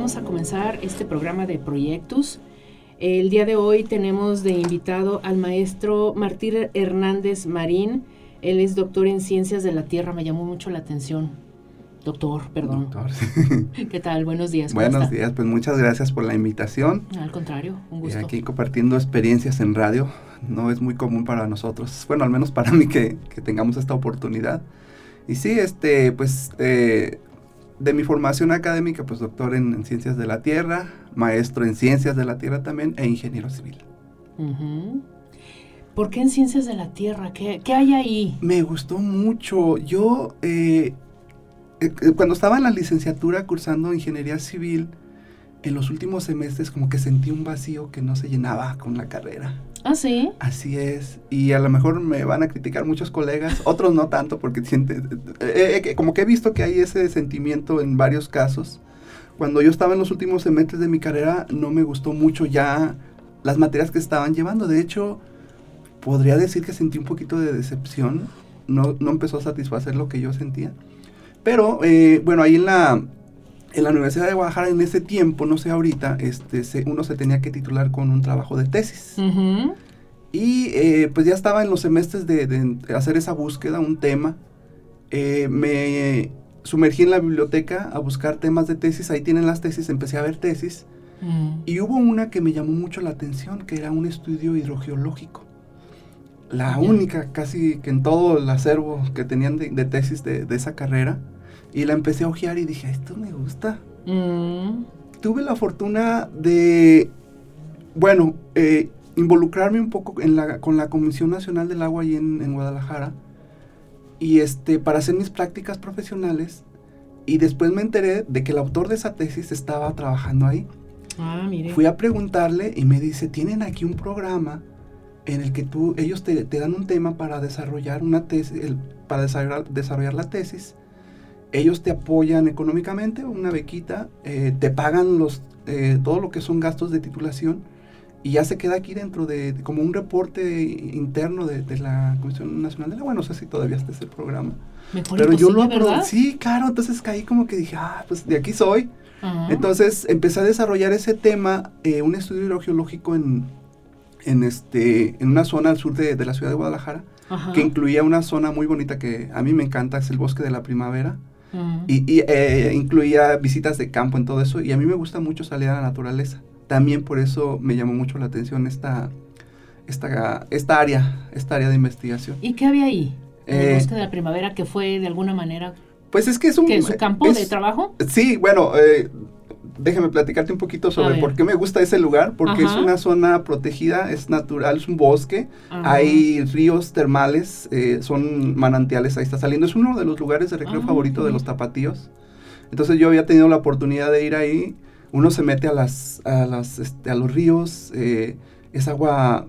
Vamos a comenzar este programa de proyectos. El día de hoy tenemos de invitado al maestro Martín Hernández Marín. Él es doctor en ciencias de la Tierra. Me llamó mucho la atención. Doctor, perdón. Doctor. ¿Qué tal? Buenos días. ¿cómo Buenos está? días, pues muchas gracias por la invitación. Al contrario, un Y gusto. aquí compartiendo experiencias en radio. No es muy común para nosotros, bueno, al menos para mí que, que tengamos esta oportunidad. Y sí, este, pues eh, de mi formación académica, pues doctor en, en ciencias de la tierra, maestro en ciencias de la tierra también e ingeniero civil. ¿Por qué en ciencias de la Tierra? ¿Qué, qué hay ahí? Me gustó mucho. Yo, eh, eh, eh, cuando estaba en la licenciatura cursando ingeniería civil, en los últimos semestres como que sentí un vacío que no se llenaba con la carrera. Ah, sí. Así es. Y a lo mejor me van a criticar muchos colegas, otros no tanto, porque siente, eh, eh, que- como que he visto que hay ese sentimiento en varios casos. Cuando yo estaba en los últimos semestres de mi carrera, no me gustó mucho ya las materias que estaban llevando. De hecho, podría decir que sentí un poquito de decepción. No, no empezó a satisfacer lo que yo sentía. Pero, eh, bueno, ahí en la, en la Universidad de Guadalajara, en ese tiempo, no sé ahorita, este, se- uno se tenía que titular con un trabajo de tesis. Ujú. Y eh, pues ya estaba en los semestres de, de hacer esa búsqueda, un tema. Eh, me sumergí en la biblioteca a buscar temas de tesis, ahí tienen las tesis, empecé a ver tesis. Mm. Y hubo una que me llamó mucho la atención, que era un estudio hidrogeológico. La Ya. única casi que en todo el acervo que tenían de, de tesis de, de esa carrera. Y la empecé a ojear y dije, esto me gusta. Mm. Tuve la fortuna de, bueno, eh, involucrarme un poco en la, con la Comisión Nacional del Agua ahí en, en Guadalajara. Y este, para hacer mis prácticas profesionales. Y después me enteré de que el autor de esa tesis estaba trabajando ahí. Ah, mire. Fui a preguntarle y me dice, tienen aquí un programa en el que tú, ellos te, te dan un tema para desarrollar una tesis, el- para desarrollar, desarrollar la tesis. Ellos te apoyan económicamente, una bequita, eh, te pagan los, eh, todo lo que son gastos de titulación y ya se queda aquí dentro de, de como un reporte interno de, de la Comisión Nacional del Agua. No sé si todavía está ese programa. Mejor Pero yo lo aprobé. Sí, claro, entonces caí como que dije, ah, pues de aquí soy. Entonces empecé a desarrollar ese tema, eh, un estudio hidrogeológico en, en, este, en una zona al sur de, de la ciudad de Guadalajara, que incluía una zona muy bonita que a mí me encanta, es el bosque de la primavera, Y, y, eh, incluía visitas de campo en todo eso, y a mí me gusta mucho salir a la naturaleza. También por eso me llamó mucho la atención esta, esta, esta área, esta área de investigación. ¿Y qué había ahí? En el Eh, bosque de la primavera que fue de alguna manera Pues es que es un... que su campo es- de trabajo. Sí, bueno, eh, déjame platicarte un poquito sobre por qué me gusta ese lugar, porque Ajá. es una zona protegida, es natural, es un bosque, Ajá. hay ríos termales, eh, son manantiales, ahí está saliendo, es uno de los lugares de recreo Ah, favorito de los tapatíos. Entonces yo había tenido la oportunidad de ir ahí, uno se mete a, las, a, las, este, a los ríos, eh, es agua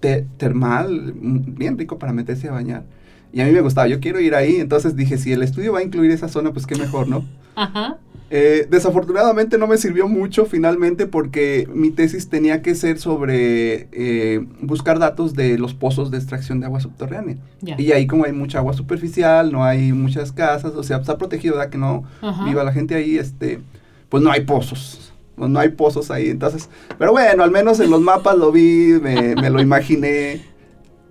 te- termal, bien rico para meterse a bañar. Y a mí me gustaba, yo quiero ir ahí, entonces dije, si el estudio va a incluir esa zona, pues qué mejor, ¿no? Ajá. Eh, desafortunadamente no me sirvió mucho finalmente porque mi tesis tenía que ser sobre eh, buscar datos de los pozos de extracción de agua subterránea. Y ahí como hay mucha agua superficial, no hay muchas casas, o sea, está protegido, ¿verdad? Que no viva la gente ahí, este, pues no hay pozos. No, no hay pozos ahí, entonces, pero bueno, al menos en los mapas lo vi, me, me lo imaginé.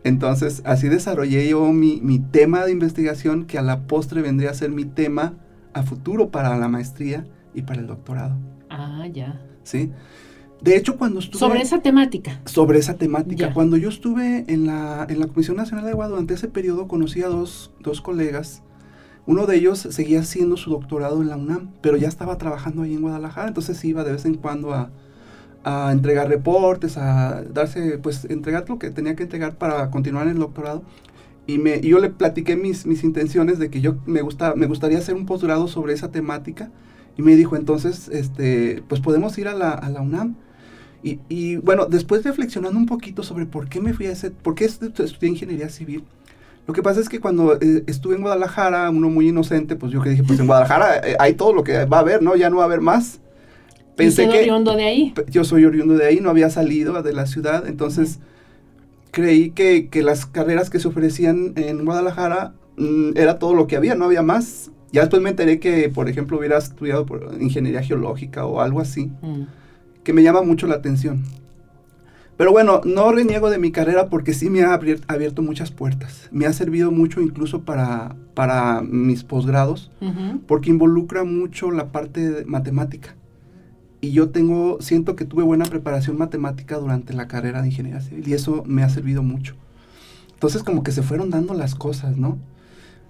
Entonces, así desarrollé yo mi, mi tema de investigación, que a la postre vendría a ser mi tema a futuro para la maestría y para el doctorado, Ah, ya. ¿sí? De hecho, cuando estuve... Sobre esa temática. sobre esa temática. Ya. Cuando yo estuve en la, en la Comisión Nacional de Agua, durante ese periodo conocí a dos, dos colegas. Uno de ellos seguía haciendo su doctorado en la UNAM, pero ya estaba trabajando ahí en Guadalajara, entonces iba de vez en cuando a, a entregar reportes, a darse, pues entregar lo que tenía que entregar para continuar en el doctorado. Y, me, y yo le platiqué mis, mis intenciones de que yo me, gusta, me gustaría hacer un posgrado sobre esa temática. Y me dijo, entonces, este, pues podemos ir a la, a la UNAM. Y, y, bueno, después reflexionando un poquito sobre por qué me fui a ese, por qué estudié ingeniería civil, lo que pasa es que cuando eh, estuve en Guadalajara, uno muy inocente, pues yo que dije, pues en Guadalajara eh, hay todo lo que va a haber, ¿no? Ya no va a haber más. Pensé que oriundo de ahí? Yo soy oriundo de ahí, no había salido de la ciudad, entonces creí que, que, las carreras que se ofrecían en Guadalajara mm, era todo lo que había, no había más. Ya después me enteré que, por ejemplo, hubiera estudiado por ingeniería geológica o algo así, mm. que me llama mucho la atención. Pero bueno, no reniego de mi carrera porque sí me ha abierto muchas puertas. Me ha servido mucho incluso para, para mis posgrados, porque involucra mucho la parte matemática. Y yo tengo, siento que tuve buena preparación matemática durante la carrera de ingeniería civil y eso me ha servido mucho. Entonces como que se fueron dando las cosas, ¿no?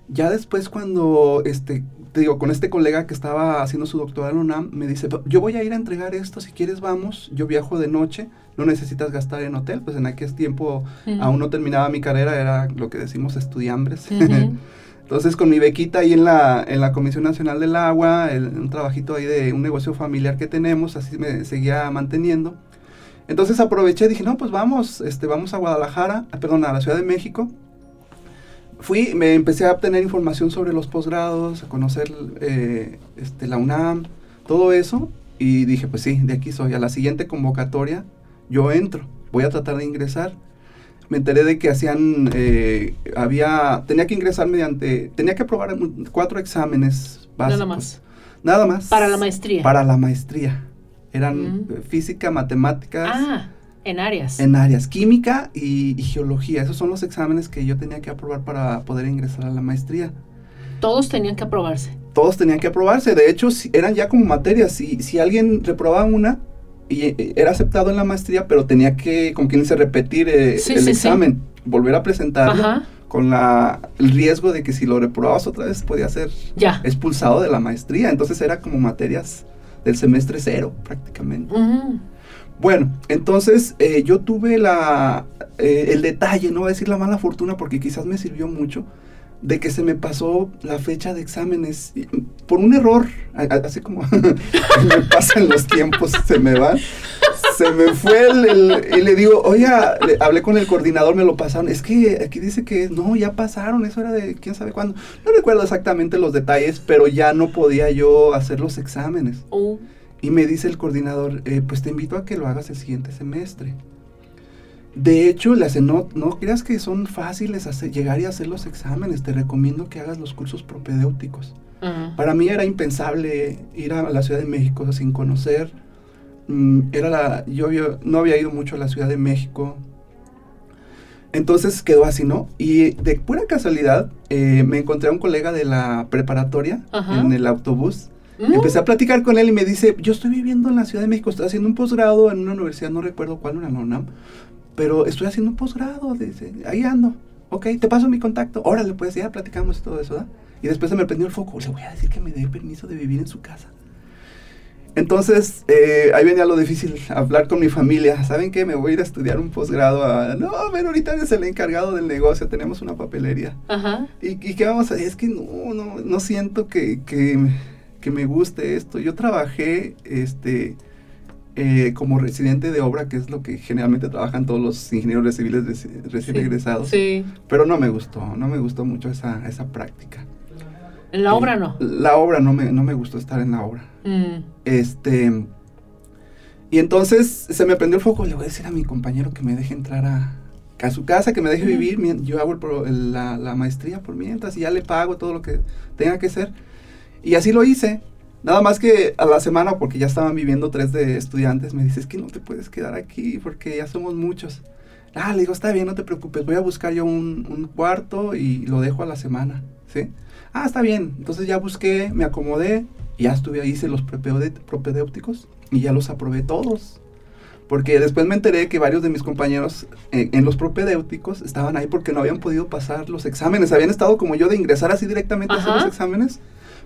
Ya después cuando, este, te digo, con este colega que estaba haciendo su doctorado en UNAM, me dice, yo voy a ir a entregar esto, si quieres vamos, yo viajo de noche, no necesitas gastar en hotel, pues en aquel tiempo aún no terminaba mi carrera, era lo que decimos estudiambres. Entonces con mi bequita ahí en la, en la Comisión Nacional del Agua, un trabajito ahí de un negocio familiar que tenemos, así me seguía manteniendo. Entonces aproveché, dije, no, pues vamos, este, vamos a Guadalajara, ah, perdón, a la Ciudad de México. Fui, me empecé a obtener información sobre los posgrados, a conocer eh, este, la UNAM, todo eso, y dije, pues sí, de aquí soy. A la siguiente convocatoria yo entro, voy a tratar de ingresar. Me enteré de que hacían, eh, había, tenía que ingresar mediante, tenía que aprobar cuatro exámenes básicos. Nada más. Nada más. Para la maestría. Para la maestría. Eran mm. física, matemáticas. Ah, en áreas. En áreas, química y, geología. Esos son los exámenes que yo tenía que aprobar para poder ingresar a la maestría. Todos tenían que aprobarse. Todos tenían que aprobarse. De hecho, eran ya como materias. Si, si alguien reprobaba una, y eh, era aceptado en la maestría, pero tenía que, como quien dice, repetir eh, el examen, volver a presentarlo. Con la, el riesgo de que si lo reprobabas otra vez podía ser expulsado de la maestría. Entonces era como materias del semestre cero prácticamente. Bueno, entonces eh, yo tuve la, el detalle, no voy a decir la mala fortuna porque quizás me sirvió mucho, de que se me pasó la fecha de exámenes por un error, así como me pasan los tiempos, se me van. Se me fue el, y le digo, oye, hablé con el coordinador, me lo pasaron. Es que aquí dice que no, ya pasaron, eso era de quién sabe cuándo. No recuerdo exactamente los detalles, pero ya no podía yo hacer los exámenes. Oh. Y me dice el coordinador, eh, pues te invito a que lo hagas el siguiente semestre. De hecho, le no, no creas que son fáciles hacer, llegar y hacer los exámenes. Te recomiendo que hagas los cursos propedéuticos. Para mí era impensable ir a la Ciudad de México sin conocer. Mm, era la, yo, no había ido mucho a la Ciudad de México. Entonces quedó así, ¿no? Y de pura casualidad eh, me encontré a un colega de la preparatoria en el autobús. Mm. Empecé a platicar con él y me dice, yo estoy viviendo en la Ciudad de México, estoy haciendo un posgrado en una universidad, no recuerdo cuál, una UNAM, pero estoy haciendo un posgrado, dice, ahí ando. Ok, te paso mi contacto. Órale, pues ya platicamos y todo eso, ¿verdad? Y después se me prendió el foco. Le voy a decir que me dé permiso de vivir en su casa. Entonces, eh, ahí venía lo difícil, hablar con mi familia. ¿Saben qué? Me voy a ir a estudiar un posgrado. A... No, pero ahorita es el encargado del negocio, tenemos una papelería. Ajá. ¿Y, qué vamos a hacer? Es que no, no, no siento que, que, que me guste esto. Yo trabajé, este eh, como residente de obra, que es lo que generalmente trabajan todos los ingenieros civiles recién egresados. Sí. Pero no me gustó, no me gustó mucho esa, esa práctica. ¿En la obra no? La obra no me, no me gustó estar en la obra. Mm. Este. Y entonces se me prendió el foco. Le voy a decir a mi compañero que me deje entrar a, a su casa, que me deje vivir. Yo hago la, la maestría por mientras y ya le pago todo lo que tenga que hacer. Y así lo hice. Nada más que a la semana, porque ya estaban viviendo tres de estudiantes, me dice, es que no te puedes quedar aquí porque ya somos muchos. Ah, le digo, está bien, no te preocupes, voy a buscar yo un, cuarto y lo dejo a la semana, ¿sí? Ah, está bien. Entonces ya busqué, me acomodé, ya estuve ahí, hice los propedéuticos y ya los aprobé todos. Porque después me enteré que varios de mis compañeros en, en los propedéuticos estaban ahí porque no habían podido pasar los exámenes. Habían estado como yo de ingresar así directamente a hacer los exámenes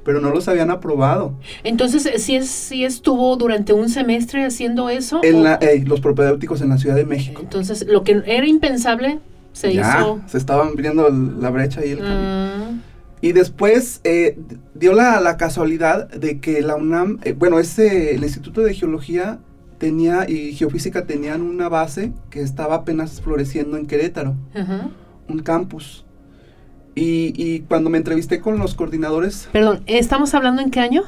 pero no los habían aprobado. Entonces, ¿sí, es, sí estuvo durante un semestre haciendo eso? En la, eh, los propedéuticos en la Ciudad de México. Entonces, lo que era impensable se ya, hizo. se estaban abriendo la brecha y el camino. Y después eh, dio la, la casualidad de que la UNAM, eh, bueno, ese, el Instituto de Geología tenía y Geofísica tenían una base que estaba apenas floreciendo en Querétaro, ajá. un campus. Y, y cuando me entrevisté con los coordinadores Perdón, ¿estamos hablando en qué año?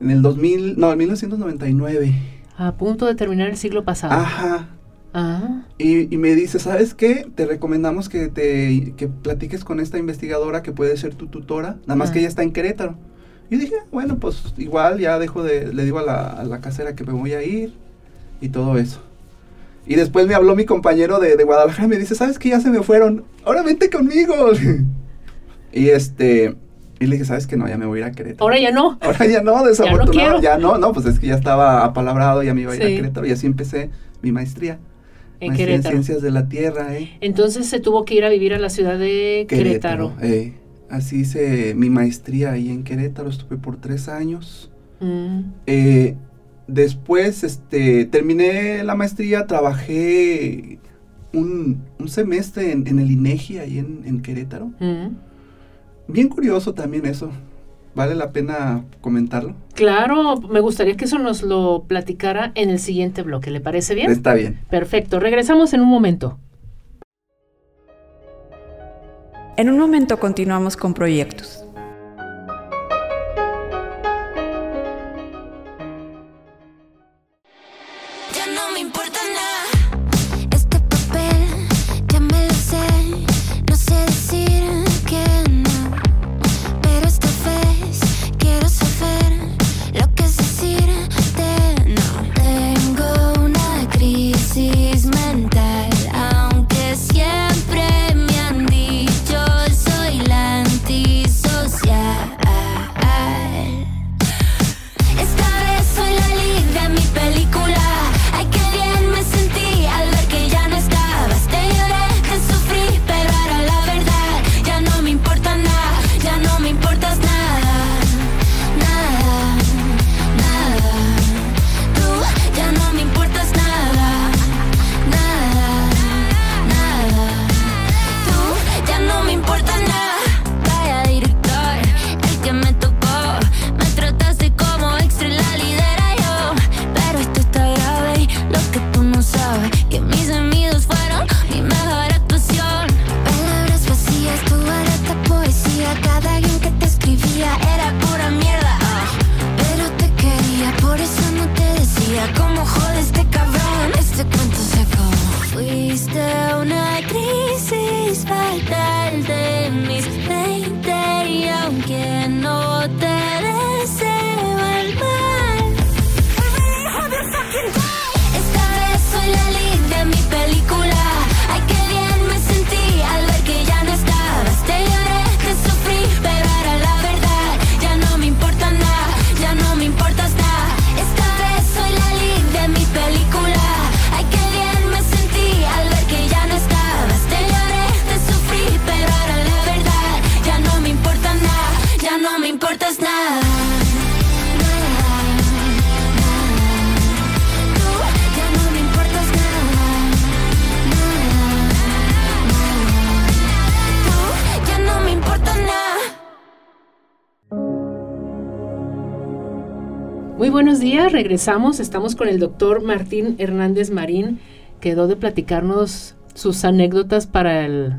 en el 2000, no, en 1999, A punto de terminar el siglo pasado. ajá, Ah, y, y me dice, ¿sabes qué? Te recomendamos que te que platiques con esta investigadora que puede ser tu tutora, nada más Ah. que ella está en Querétaro. Y dije, bueno, pues igual ya dejo de, le digo a la, a la casera que me voy a ir y todo eso. Y después me habló mi compañero de, de Guadalajara y me dice, ¿sabes qué? Ya se me fueron, ahora vente conmigo. y este, y le dije, ¿sabes qué? No, ya me voy a ir a Querétaro. ahora ya no. Ahora ya no, desafortunado. Ya no, no, pues es que ya estaba apalabrado, ya me iba a ir Sí. a Querétaro y así empecé mi maestría. En Maestría Querétaro. En ciencias de la tierra, ¿eh? Entonces se tuvo que ir a vivir a la ciudad de Querétaro. eh. Así hice mi maestría ahí en Querétaro, estuve por tres años. Mm, Eh, después, este, terminé la maestría, trabajé un, un semestre en, en el INEGI ahí en, en Querétaro. mm. Bien curioso también eso. Vale la pena comentarlo. Claro, me gustaría que eso nos lo platicara en el siguiente bloque. ¿Le parece bien? Está bien. Perfecto, regresamos en un momento. En un momento continuamos con proyectos. Muy buenos días, regresamos. Estamos con el doctor Martín Hernández Marín. Quedó de platicarnos sus anécdotas para el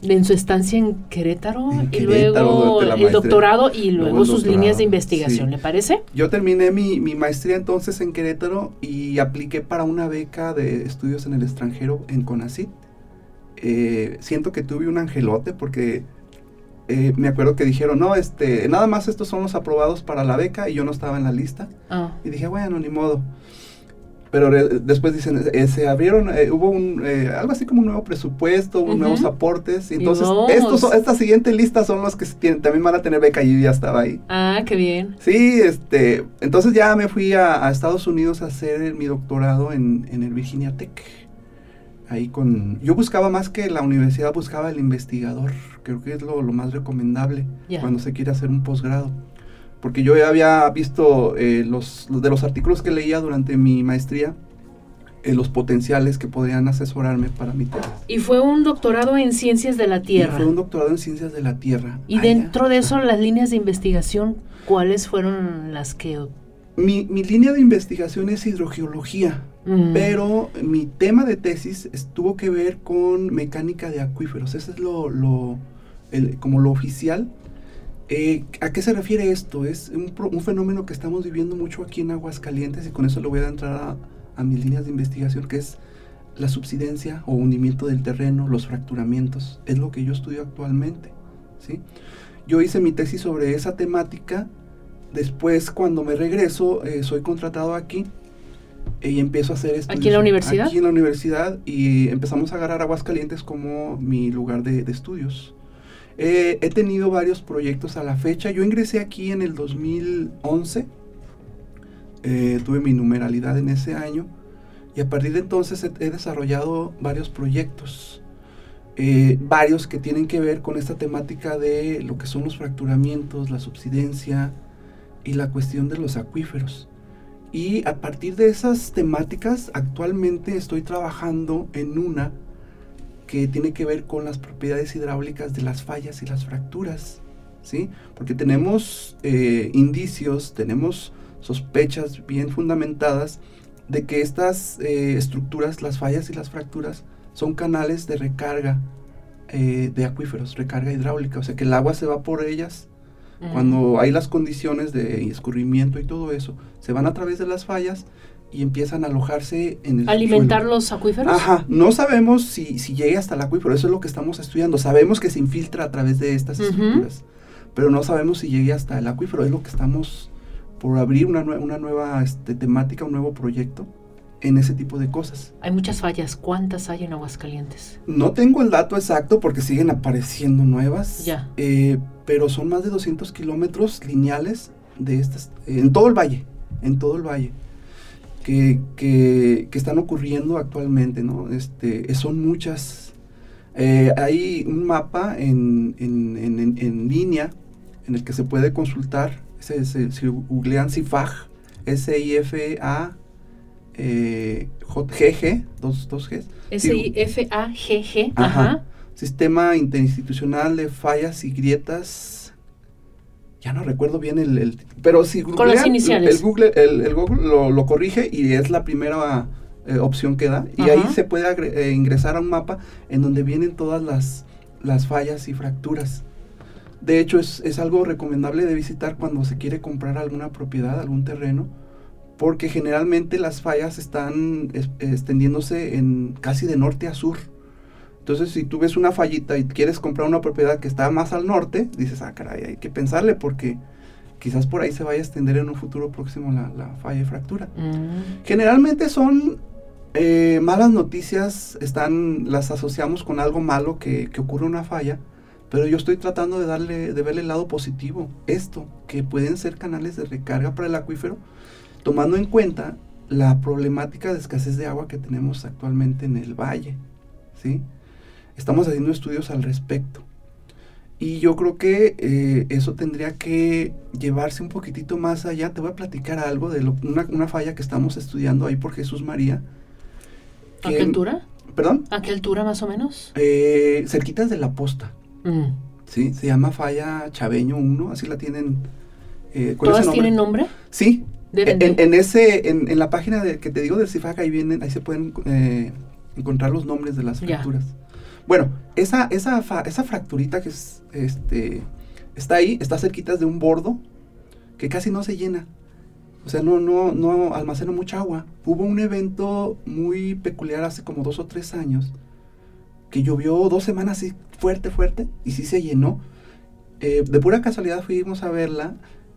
en su estancia en Querétaro En y luego el maestría. doctorado y Luego sus doctorado, líneas de investigación, sí. ¿le parece? Yo terminé mi, mi maestría entonces en Querétaro y apliqué para una beca de estudios en el extranjero en CONACYT. Eh, siento que tuve un angelote porque eh, me acuerdo que dijeron, no, este, nada más estos son los aprobados para la beca y yo no estaba en la lista. Ah, Y dije, bueno, ni modo. Pero re- después dicen, eh, se abrieron, eh, hubo un, eh, algo así como un nuevo presupuesto, hubo Ujú. nuevos aportes. Y entonces, estos, son- esta siguiente lista son los que tienen- también van a tener beca y yo ya estaba ahí. ah, qué bien. Sí, este, entonces ya me fui a, a Estados Unidos a hacer el- mi doctorado en, en el Virginia Tech. ahí con... Yo buscaba más que la universidad, buscaba el investigador. Creo que es lo, lo más recomendable Ya. cuando se quiere hacer un posgrado. Porque yo ya había visto eh, los, de los artículos que leía durante mi maestría, eh, los potenciales que podrían asesorarme para mi tesis. Y fue un doctorado en ciencias de la Y Tierra. fue un doctorado en ciencias de la Tierra. Y Allá. dentro de eso, las líneas de investigación, ¿cuáles fueron las que... Mi, mi línea de investigación es hidrogeología. Mm, Pero mi tema de tesis es- tuvo que ver con mecánica de acuíferos. Ese es lo, lo- el- como lo oficial. Eh, ¿A qué se refiere esto? Es un, un fenómeno que estamos viviendo mucho aquí en Aguascalientes y con eso le voy a entrar a, a mis líneas de investigación, que es la subsidencia o hundimiento del terreno, los fracturamientos. Es lo que yo estudio actualmente. ¿sí? Yo hice mi tesis sobre esa temática. Después, cuando me regreso, eh, soy contratado aquí y empiezo a hacer estudios. ¿Aquí en la universidad? Aquí en la universidad y empezamos a agarrar Aguascalientes como mi lugar de, de estudios. Eh, he tenido varios proyectos a la fecha. Yo ingresé aquí en el 2011. eh, tuve mi numeralidad en ese año. Y a partir de entonces he, he desarrollado varios proyectos. eh, varios que tienen que ver con esta temática de lo que son los fracturamientos, la subsidencia y la cuestión de los acuíferos. Y a partir de esas temáticas, actualmente estoy trabajando en una que tiene que ver con las propiedades hidráulicas de las fallas y las fracturas, ¿sí? Porque tenemos eh, indicios, tenemos sospechas bien fundamentadas de que estas eh, estructuras, las fallas y las fracturas, son canales de recarga eh, de acuíferos, recarga hidráulica, o sea que el agua se va por ellas cuando hay las condiciones de escurrimiento y todo eso, se van a través de las fallas y empiezan a alojarse en el ¿Alimentar suelo. los acuíferos? Ajá, no sabemos si, si llegue hasta el acuífero, eso es lo que estamos estudiando. Sabemos que se infiltra a través de estas Ujú. estructuras, pero no sabemos si llegue hasta el acuífero, es lo que estamos por abrir una, nue- una nueva este, temática, un nuevo proyecto en ese tipo de cosas. Hay muchas fallas. ¿Cuántas hay en Aguascalientes? No tengo el dato exacto porque siguen apareciendo nuevas, Ya. eh, pero son más de 200 kilómetros lineales de estas, en todo el valle, en todo el valle, que, que- que están ocurriendo actualmente, ¿no? Este, son muchas. Eh, hay un mapa en, en- en- en- línea en el que se puede consultar, se, se- googlean CIFAG, S-I-F-A, eh, J- G-G, dos, dos Gs, S-I-F-A-G-G. Ajá. Ajá. Sistema Interinstitucional de Fallas y Grietas. Ya no recuerdo bien el, el- pero si Con las googlean, iniciales. El Google, el, el Google lo, lo corrige y es la primera eh, opción que da. Y Ajá. ahí se puede agre- eh, ingresar a un mapa en donde vienen todas las, las fallas y fracturas. De hecho, es, es algo recomendable de visitar cuando se quiere comprar alguna propiedad, algún terreno, porque generalmente las fallas están es- extendiéndose en casi de norte a sur. Entonces, si tú ves una fallita y quieres comprar una propiedad que está más al norte, dices, ah, caray, hay que pensarle porque quizás por ahí se vaya a extender en un futuro próximo la, la falla y fractura. Mm. Generalmente son eh, malas noticias, están, las asociamos con algo malo que, que ocurre una falla, pero yo estoy tratando de darle, de verle el lado positivo. Esto, que pueden ser canales de recarga para el acuífero, tomando en cuenta la problemática de escasez de agua que tenemos actualmente en el valle. ¿sí? Estamos haciendo estudios al respecto. Y yo creo que eh, eso tendría que llevarse un poquitito más allá. Te voy a platicar algo de lo- una, una falla que estamos estudiando ahí por Jesús María. ¿A qué altura? Perdón, ¿A qué altura más o menos? eh, cerquitas de la posta. Mm. ¿sí? Se llama falla Chaveño 1, así la tienen. eh, ¿Todas nombre. tienen nombre? Sí, en, en ese, en, en la página de, que te digo del CIFAC, ahí vienen, ahí se pueden eh, encontrar los nombres de las Ya. Bueno, esa, esa, esa fracturita que es, este, está ahí, está cerquita de un bordo que casi no se llena. O sea, no, no, no almacena mucha agua. Hubo un evento muy peculiar hace como dos o tres años que llovió dos semanas así fuerte, fuerte, y sí se llenó. Eh, de pura casualidad fuimos a verla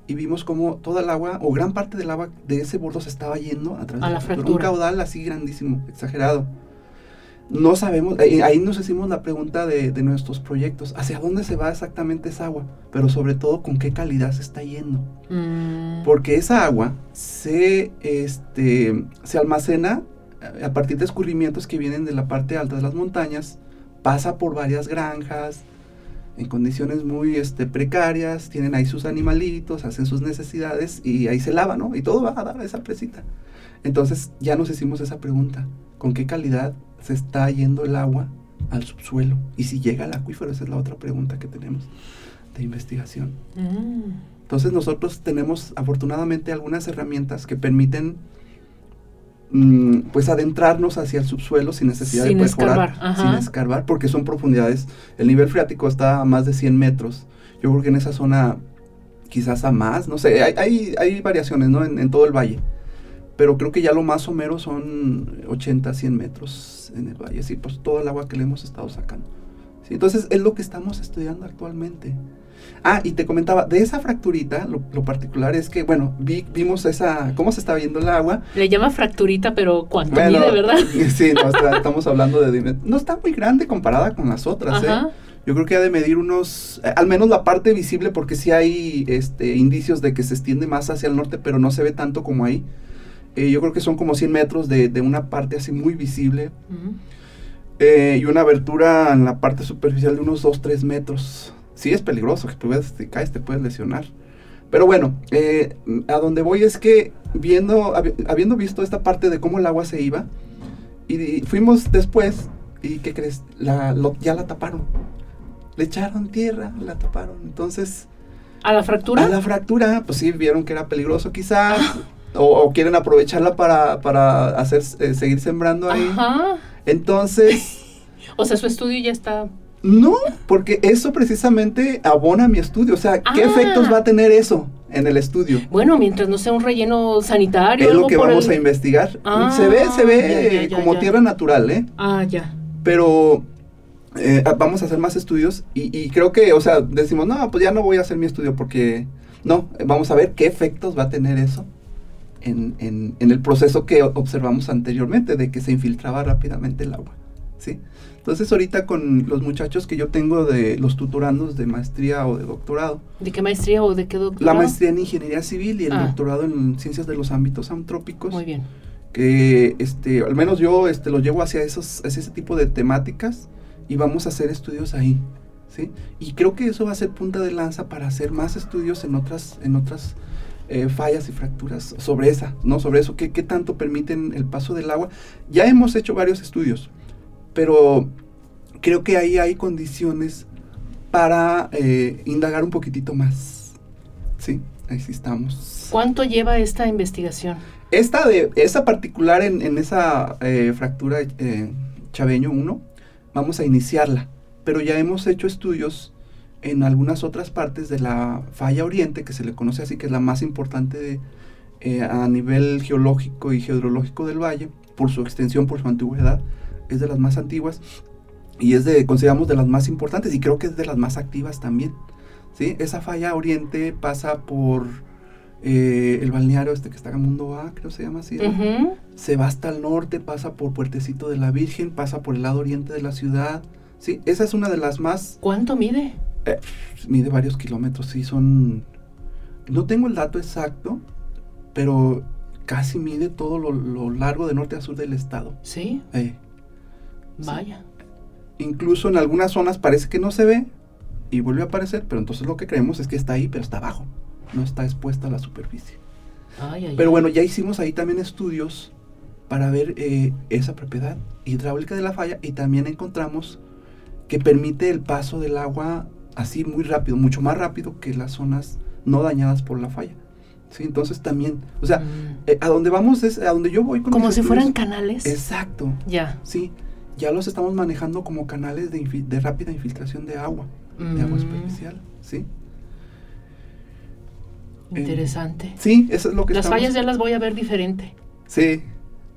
y vimos como toda el agua, o gran parte del agua de ese bordo se estaba yendo a través A de la fractura. Un caudal así grandísimo, exagerado. No sabemos, eh, ahí nos hicimos la pregunta de, de nuestros proyectos, ¿hacia dónde se va exactamente esa agua? Pero sobre todo, ¿con qué calidad se está yendo? Mm. Porque esa agua se, este, se almacena a partir de escurrimientos que vienen de la parte alta de las montañas, pasa por varias granjas, en condiciones muy este, precarias, tienen ahí sus animalitos, hacen sus necesidades y ahí se lava, ¿no? Y todo va a dar a esa presita. Entonces ya nos hicimos esa pregunta, ¿con qué calidad se está yendo el agua al subsuelo? Y si llega al acuífero, esa es la otra pregunta que tenemos de investigación. Mm. Entonces nosotros tenemos afortunadamente algunas herramientas que permiten mm, pues adentrarnos hacia el subsuelo sin necesidad Sin de perforar, escarbar, sin escarbar, porque son profundidades. El nivel freático está a más de 100 metros. Yo creo que en esa zona quizás a más, no sé, hay, hay, hay variaciones ¿no? en, en todo el valle. Pero creo que ya lo más somero son 80, 100 metros en el valle. Sí, pues todo el agua que le hemos estado sacando. Sí, entonces es lo que estamos estudiando actualmente. Ah, y te comentaba, de esa fracturita, lo, lo particular es que, bueno, vi- vimos esa, cómo se está viendo el agua. Le llama fracturita, pero ¿cuánto Bueno, mide, verdad? Sí, no, está- estamos hablando de... No está muy grande comparada con las otras, ¿eh? Yo creo que ha de medir unos, eh, al menos la parte visible, porque sí hay este, indicios de que se extiende más hacia el norte, pero no se ve tanto como ahí. Eh, yo creo que son como 100 metros de, de una parte así muy visible Ujú. eh, y una abertura en la parte superficial de unos 2-3 metros. Sí es peligroso, que tú ves, si caes te puedes lesionar. Pero bueno, eh, a donde voy es que viendo, habi- habiendo visto esta parte de cómo el agua se iba, y, y fuimos después, y ¿qué crees? La, lo- ya la taparon. Le echaron tierra, la taparon. Entonces, ¿A la fractura? a la fractura, pues sí, vieron que era peligroso quizás, o, o quieren aprovecharla para, para hacer, eh, seguir sembrando ahí. Ajá. Entonces... O sea, su estudio ya está. No, porque eso precisamente abona mi estudio. O sea, ¿qué Ah. efectos va a tener eso en el estudio? Bueno, mientras no sea un relleno sanitario. Es lo que vamos el- a investigar. Ah, se ve, se ve ya, ya, ya, como tierra natural, ¿eh? Ah, ya. Pero eh, vamos a hacer más estudios y, y creo que, o sea, decimos, no, pues ya no voy a hacer mi estudio porque, no, vamos a ver qué efectos va a tener eso en, en- en el proceso que observamos anteriormente de que se infiltraba rápidamente el agua, ¿sí? Entonces ahorita con los muchachos que yo tengo de los tutorandos de maestría o de doctorado, ¿De qué maestría o de qué la doctorado? maestría en ingeniería civil y el Ah. doctorado en ciencias de los ámbitos antrópicos, Muy bien. que este, al menos yo este, los llevo hacia, esos, hacia ese tipo de temáticas y vamos a hacer estudios ahí. ¿sí? Y creo que eso va a ser punta de lanza para hacer más estudios en otras, en otras eh, fallas y fracturas sobre esa, ¿no? Sobre eso, ¿qué, qué tanto permiten el paso del agua. Ya hemos hecho varios estudios, pero creo que ahí hay condiciones para eh, indagar un poquitito más. Sí, ahí sí estamos. ¿Cuánto lleva esta investigación? Esta de esa particular en, en esa eh, fractura eh, Chaveño 1, vamos a iniciarla, pero ya hemos hecho estudios en algunas otras partes de la falla oriente, que se le conoce así, que es la más importante de, eh, a nivel geológico y geodrológico del valle, por su extensión, por su antigüedad, es de las más antiguas y es de, consideramos de las más importantes y creo que es de las más activas también. ¿sí? Esa falla oriente pasa por eh, el balneario este que está en Mundo A, creo se llama así. Se va hasta el norte, pasa por Puertecito de la Virgen, pasa por el lado oriente de la ciudad. Sí, esa es una de las más, ¿Cuánto mide? Mide varios kilómetros, sí, son, no tengo el dato exacto, pero casi mide todo lo, lo largo de norte a sur del estado. Sí, Eh, vaya. incluso en algunas zonas parece que no se ve y vuelve a aparecer, pero entonces lo que creemos es que está ahí, pero está abajo, no está expuesta a la superficie. Ay, ay, Pero bueno, ya hicimos ahí también estudios para ver eh, esa propiedad hidráulica de la falla y también encontramos que permite el paso del agua así muy rápido, mucho más rápido que las zonas no dañadas por la falla. Sí, entonces también, o sea, Mm. eh, a donde vamos es a donde yo voy con Como si fueran canales. Exacto, Ya. sí, ya los estamos manejando como canales de, rápida infiltración de agua, de agua Mm, superficial, sí. Interesante. Sí, eso es lo que Las estamos- fallas ya las voy a ver diferente. Sí,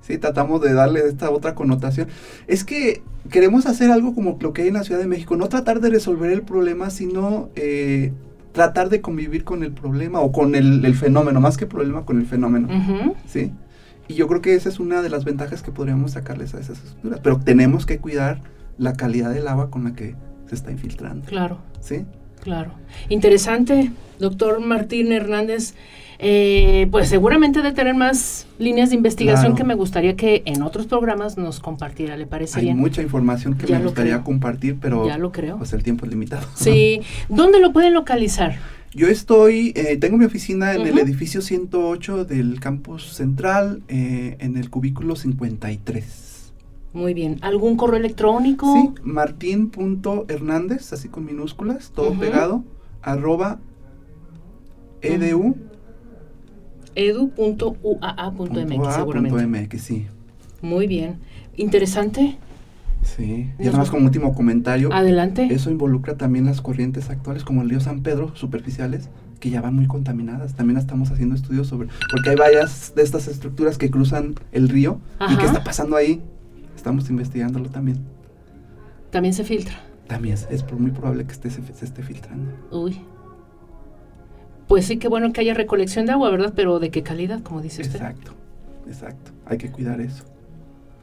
sí, tratamos de darle esta otra connotación. Es que queremos hacer algo como lo que hay en la Ciudad de México, no tratar de resolver el problema, sino eh, tratar de convivir con el problema o con el, el fenómeno, más que problema, con el fenómeno. ¿sí? Y yo creo que esa es una de las ventajas que podríamos sacarles a esas estructuras, pero tenemos que cuidar la calidad del agua con la que se está infiltrando, Claro, ¿sí? Claro. Interesante, doctor Martín Hernández. Eh, pues seguramente de tener más líneas de investigación Claro. que me gustaría que en otros programas nos compartiera, ¿le parece Hay mucha información que Ya me gustaría creo. compartir, pero Ya lo creo. pues el tiempo es limitado. Sí. ¿Dónde lo pueden localizar? Yo estoy, eh, tengo mi oficina en el edificio 108 del campus central, eh, en el cubículo 53. Muy bien. ¿Algún correo electrónico? Sí, martín.hernández, así con minúsculas, todo pegado, arroba edu. edu.uaa.mx punto a seguramente. MX, sí. Muy bien. Interesante. Sí. Y además como último comentario, Adelante. eso involucra también las corrientes actuales como el río San Pedro, superficiales, que ya van muy contaminadas. También estamos haciendo estudios sobre, porque hay varias de estas estructuras que cruzan el río y qué está pasando ahí. Estamos investigándolo también. También se filtra. También es, es muy probable que esté, se, se esté filtrando. Uy. Pues sí, qué bueno que haya recolección de agua, ¿verdad? Pero ¿de qué calidad, como dice usted? Exacto, exacto. Hay que cuidar eso.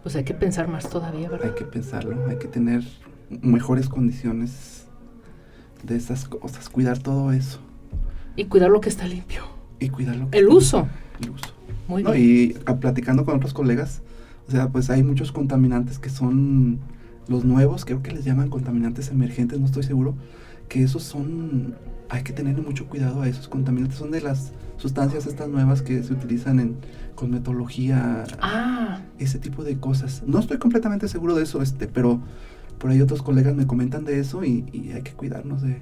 Pues hay que pensar más todavía, ¿verdad? Hay que pensarlo, hay que tener mejores condiciones de esas cosas, cuidar todo eso Y cuidar lo que está limpio. y cuidar lo que El está- uso. El uso. Muy No, bien. y a- platicando con otros colegas, o sea, pues hay muchos contaminantes que son los nuevos, creo que les llaman contaminantes emergentes, no estoy seguro, que esos son, hay que tener mucho cuidado a esos contaminantes, son de las sustancias estas nuevas que se utilizan en cosmetología, Ah, ese tipo de cosas. No estoy completamente seguro de eso, este, pero por ahí otros colegas me comentan de eso y, y hay que cuidarnos de, de-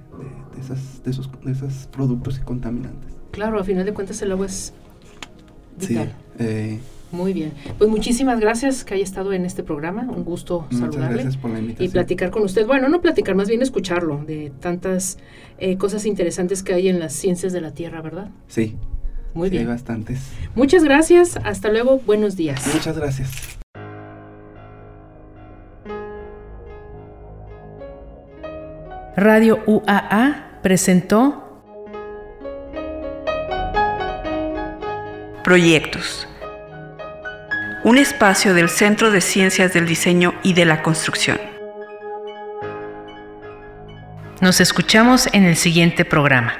de esas, de, esos, de esos productos y contaminantes. claro, a final de cuentas el agua es Sí, vital. eh, Muy bien. Pues muchísimas gracias que haya estado en este programa. Un gusto muchas saludarle. gracias por la invitación. y platicar con usted. Bueno, no platicar, más bien escucharlo de tantas eh, cosas interesantes que hay en las ciencias de la Tierra, ¿verdad? Sí, Muy sí, hay bien. bastantes. Muchas gracias. Hasta luego. Buenos días. Muchas gracias. Radio UAA presentó Proyectos. Un espacio del Centro de Ciencias del Diseño y de la Construcción. Nos escuchamos en el siguiente programa.